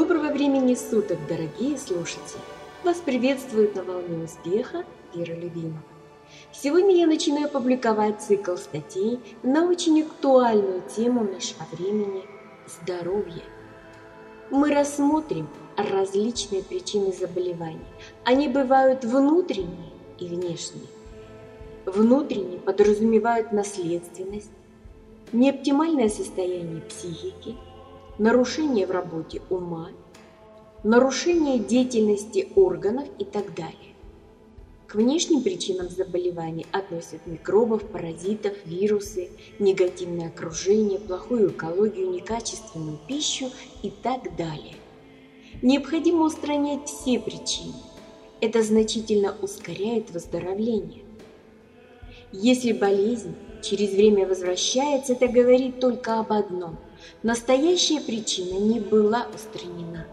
Доброго времени суток, дорогие слушатели! Вас приветствует на волне успеха Вера Любимова. Сегодня я начинаю публиковать цикл статей на очень актуальную тему нашего времени – здоровье. Мы рассмотрим различные причины заболеваний. Они бывают внутренние и внешние. Внутренние подразумевают наследственность, неоптимальное состояние психики – нарушение в работе ума, нарушение деятельности органов и так далее. К внешним причинам заболеваний относят микробов, паразитов, вирусы, негативное окружение, плохую экологию, некачественную пищу и так далее. Необходимо устранять все причины. Это значительно ускоряет выздоровление. Если болезнь через время возвращается, это говорит только об одном – настоящая причина не была устранена.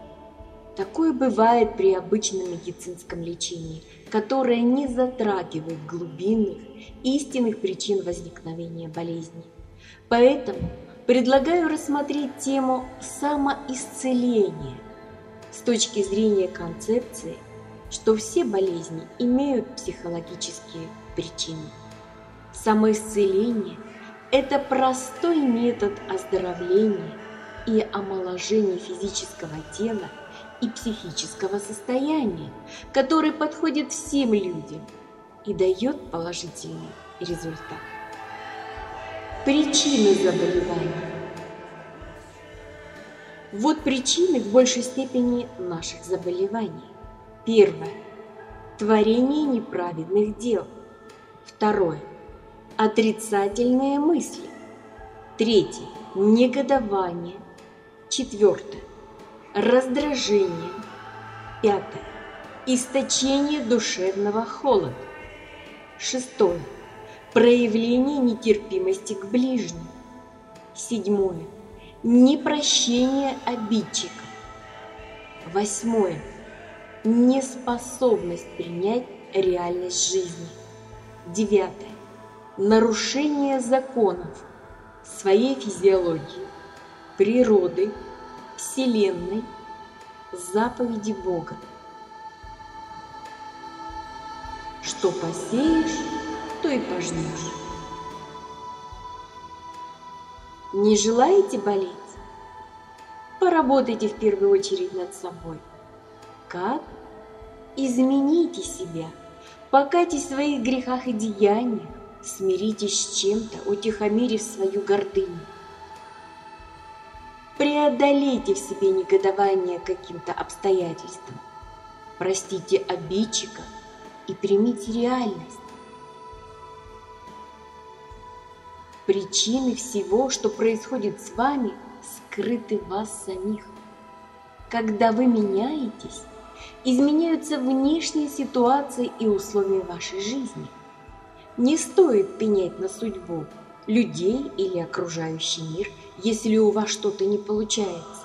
Такое бывает при обычном медицинском лечении, которое не затрагивает глубинных, истинных причин возникновения болезни. Поэтому предлагаю рассмотреть тему самоисцеления с точки зрения концепции, что все болезни имеют психологические причины. Самоисцеление – это простой метод оздоровления и омоложения физического тела и психического состояния, который подходит всем людям и дает положительный результат. Причины заболевания. Вот причины в большей степени наших заболеваний. Первое. Творение неправедных дел. Второе отрицательные мысли. Третье – негодование. Четвертое – раздражение. Пятое – источение душевного холода. Шестое – проявление нетерпимости к ближним. Седьмое – непрощение обидчика. Восьмое – неспособность принять реальность жизни. Девятое нарушение законов своей физиологии, природы, Вселенной, заповеди Бога. Что посеешь, то и пожнешь. Не желаете болеть? Поработайте в первую очередь над собой. Как? Измените себя, покайтесь в своих грехах и деяниях, Смиритесь с чем-то, утихомирив свою гордыню. Преодолейте в себе негодование каким-то обстоятельствам. Простите обидчика и примите реальность. Причины всего, что происходит с вами, скрыты в вас самих. Когда вы меняетесь, изменяются внешние ситуации и условия вашей жизни – не стоит пенять на судьбу, людей или окружающий мир, если у вас что-то не получается.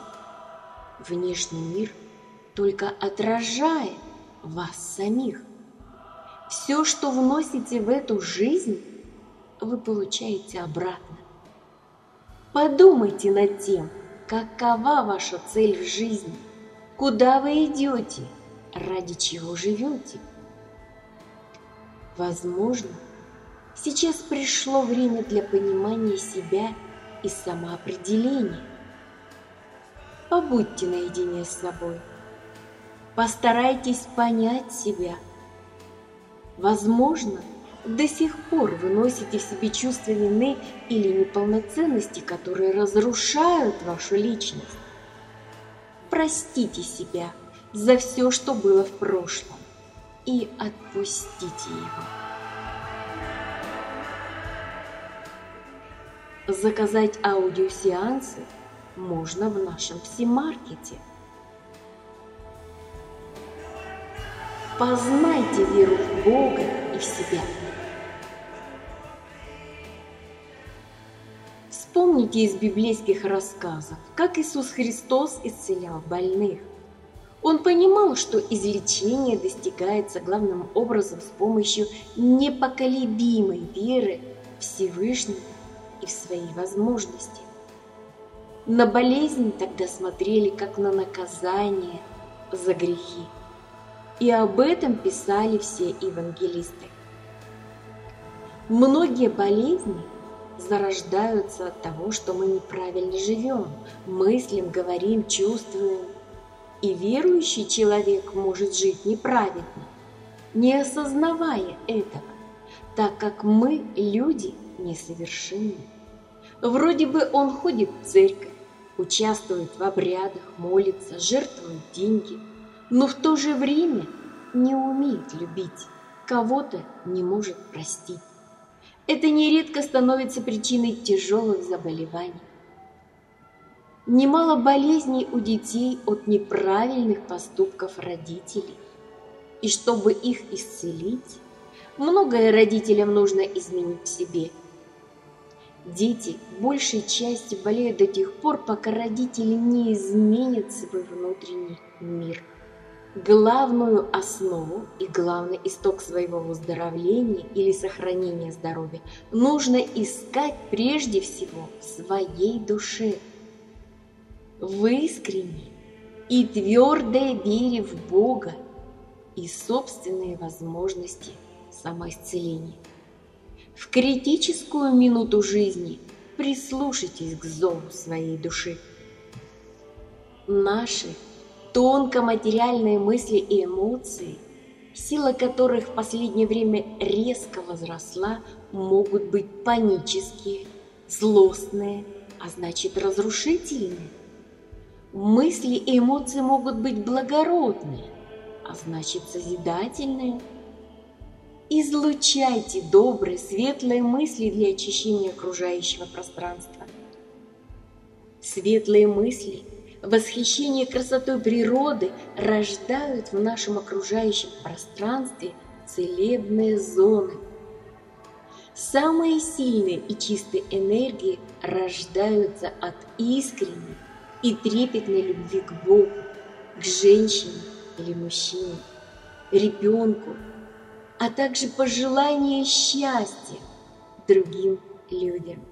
Внешний мир только отражает вас самих. Все, что вносите в эту жизнь, вы получаете обратно. Подумайте над тем, какова ваша цель в жизни, куда вы идете, ради чего живете. Возможно, Сейчас пришло время для понимания себя и самоопределения. Побудьте наедине с собой. Постарайтесь понять себя. Возможно, до сих пор вы носите в себе чувство вины или неполноценности, которые разрушают вашу личность. Простите себя за все, что было в прошлом, и отпустите его. Заказать аудиосеансы можно в нашем пси-маркете. Познайте веру в Бога и в себя. Вспомните из библейских рассказов, как Иисус Христос исцелял больных. Он понимал, что излечение достигается главным образом с помощью непоколебимой веры Всевышнего и в свои возможности. На болезнь тогда смотрели как на наказание за грехи. И об этом писали все евангелисты. Многие болезни зарождаются от того, что мы неправильно живем, мыслим, говорим, чувствуем. И верующий человек может жить неправильно, не осознавая этого, так как мы, люди, несовершенны. Вроде бы он ходит в церковь, участвует в обрядах, молится, жертвует деньги, но в то же время не умеет любить, кого-то не может простить. Это нередко становится причиной тяжелых заболеваний. Немало болезней у детей от неправильных поступков родителей. И чтобы их исцелить, многое родителям нужно изменить в себе. Дети большей части болеют до тех пор, пока родители не изменят свой внутренний мир – главную основу и главный исток своего выздоровления или сохранения здоровья нужно искать прежде всего в своей душе. В искренней и твердой вере в Бога и собственные возможности самоисцеления. В критическую минуту жизни прислушайтесь к зову своей души. Наши тонко-материальные мысли и эмоции, сила которых в последнее время резко возросла, могут быть панические, злостные, а значит разрушительные. Мысли и эмоции могут быть благородные, а значит созидательные. Излучайте добрые, светлые мысли для очищения окружающего пространства. Светлые мысли – восхищение красотой природы рождают в нашем окружающем пространстве целебные зоны. Самые сильные и чистые энергии рождаются от искренней и трепетной любви к Богу, к женщине или мужчине, ребенку, а также пожелания счастья другим людям.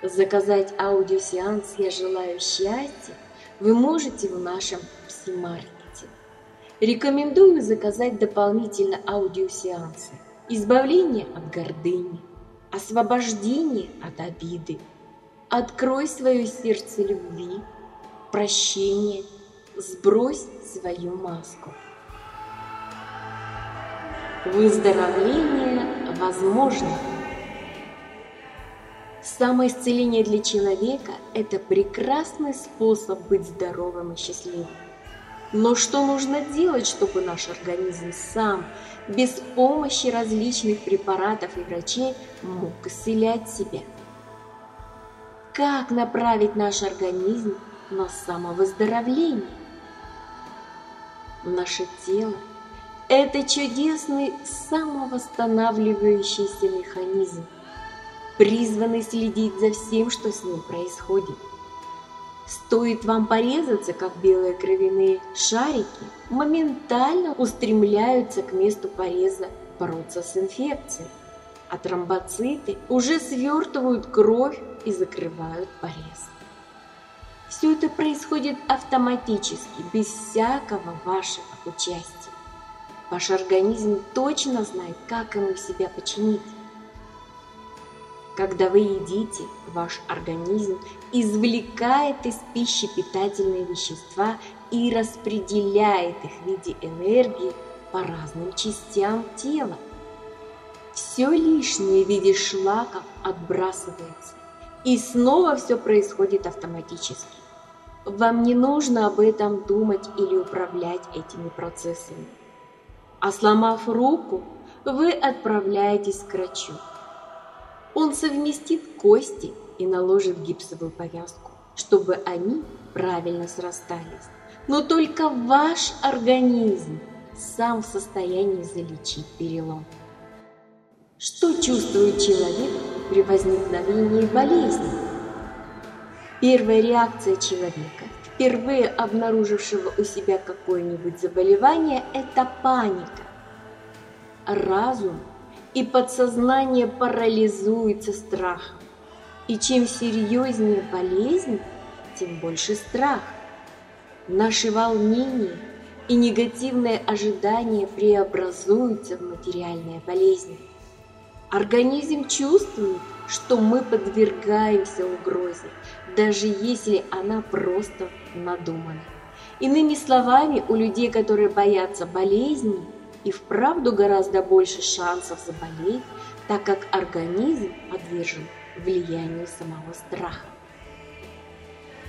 Заказать аудиосеанс «Я желаю счастья» вы можете в нашем пси-маркете. Рекомендую заказать дополнительно аудиосеансы «Избавление от гордыни», «Освобождение от обиды», «Открой свое сердце любви», «Прощение», «Сбрось свою маску». Выздоровление возможно. Самоисцеление для человека – это прекрасный способ быть здоровым и счастливым. Но что нужно делать, чтобы наш организм сам, без помощи различных препаратов и врачей, мог исцелять себя? Как направить наш организм на самовыздоровление? Наше тело – это чудесный самовосстанавливающийся механизм, призванный следить за всем, что с ним происходит. Стоит вам порезаться, как белые кровяные шарики, моментально устремляются к месту пореза бороться с инфекцией, а тромбоциты уже свертывают кровь и закрывают порез. Все это происходит автоматически, без всякого вашего участия. Ваш организм точно знает, как ему себя починить. Когда вы едите, ваш организм извлекает из пищи питательные вещества и распределяет их в виде энергии по разным частям тела. Все лишнее в виде шлаков отбрасывается, и снова все происходит автоматически. Вам не нужно об этом думать или управлять этими процессами. А сломав руку, вы отправляетесь к врачу. Он совместит кости и наложит гипсовую повязку, чтобы они правильно срастались. Но только ваш организм сам в состоянии залечить перелом. Что чувствует человек при возникновении болезни? Первая реакция человека, впервые обнаружившего у себя какое-нибудь заболевание, это паника. Разум – и подсознание парализуется страхом. И чем серьезнее болезнь, тем больше страх. Наши волнения и негативные ожидания преобразуются в материальные болезни. Организм чувствует, что мы подвергаемся угрозе, даже если она просто надумана. Иными словами, у людей, которые боятся болезней, и вправду гораздо больше шансов заболеть, так как организм подвержен влиянию самого страха.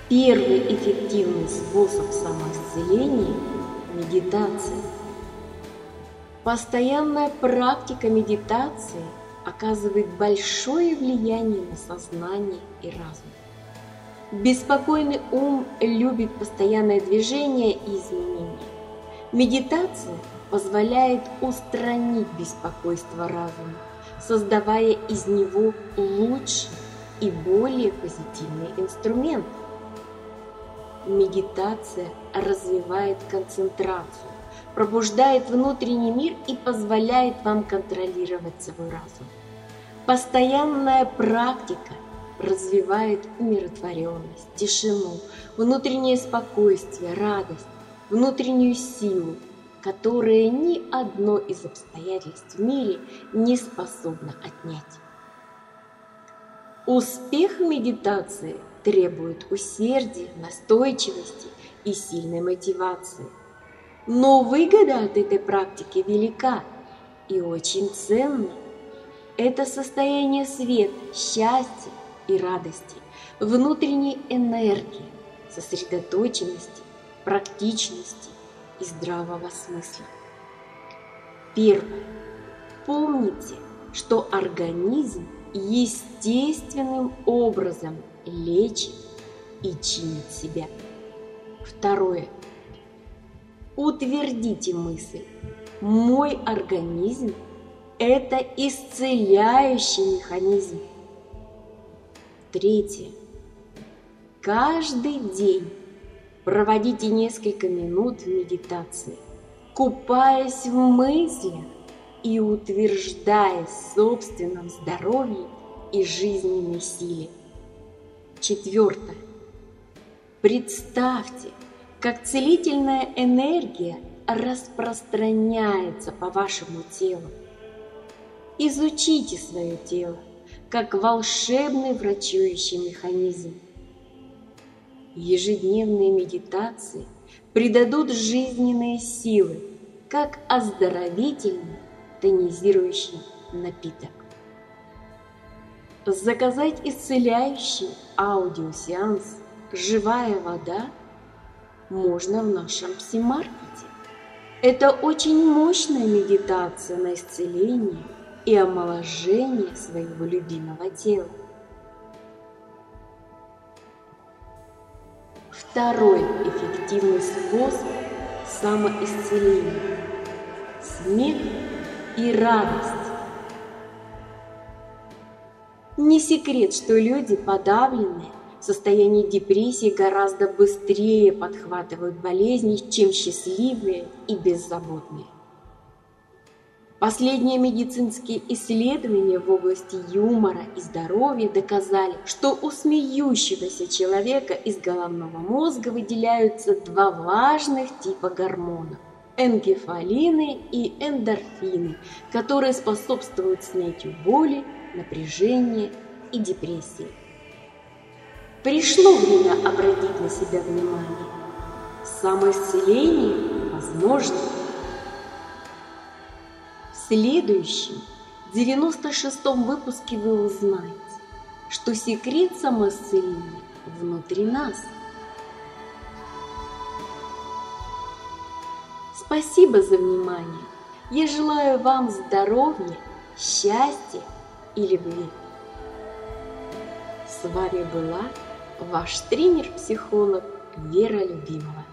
Первый эффективный способ самоисцеления – медитация. Постоянная практика медитации оказывает большое влияние на сознание и разум. Беспокойный ум любит постоянное движение и изменения. Медитация позволяет устранить беспокойство разума, создавая из него лучший и более позитивный инструмент. Медитация развивает концентрацию, пробуждает внутренний мир и позволяет вам контролировать свой разум. Постоянная практика развивает умиротворенность, тишину, внутреннее спокойствие, радость, внутреннюю силу, которые ни одно из обстоятельств в мире не способно отнять. Успех медитации требует усердия, настойчивости и сильной мотивации. Но выгода от этой практики велика и очень ценна. Это состояние света, счастья и радости, внутренней энергии, сосредоточенности, практичности и здравого смысла. Первое. Помните, что организм естественным образом лечит и чинит себя. Второе. Утвердите мысль. Мой организм – это исцеляющий механизм. Третье. Каждый день Проводите несколько минут медитации, купаясь в мыслях и утверждаясь в собственном здоровье и жизненной силе. Четвертое. Представьте, как целительная энергия распространяется по вашему телу. Изучите свое тело как волшебный врачующий механизм ежедневные медитации придадут жизненные силы, как оздоровительный тонизирующий напиток. Заказать исцеляющий аудиосеанс «Живая вода» можно в нашем псимаркете. Это очень мощная медитация на исцеление и омоложение своего любимого тела. Второй эффективный способ самоисцеления – смех и радость. Не секрет, что люди подавленные состоянии депрессии гораздо быстрее подхватывают болезни, чем счастливые и беззаботные. Последние медицинские исследования в области юмора и здоровья доказали, что у смеющегося человека из головного мозга выделяются два важных типа гормонов – энгефалины и эндорфины, которые способствуют снятию боли, напряжения и депрессии. Пришло время обратить на себя внимание. Самоисцеление возможно – следующем, 96-м выпуске вы узнаете, что секрет самоисцеления внутри нас. Спасибо за внимание. Я желаю вам здоровья, счастья и любви. С вами была ваш тренер-психолог Вера Любимова.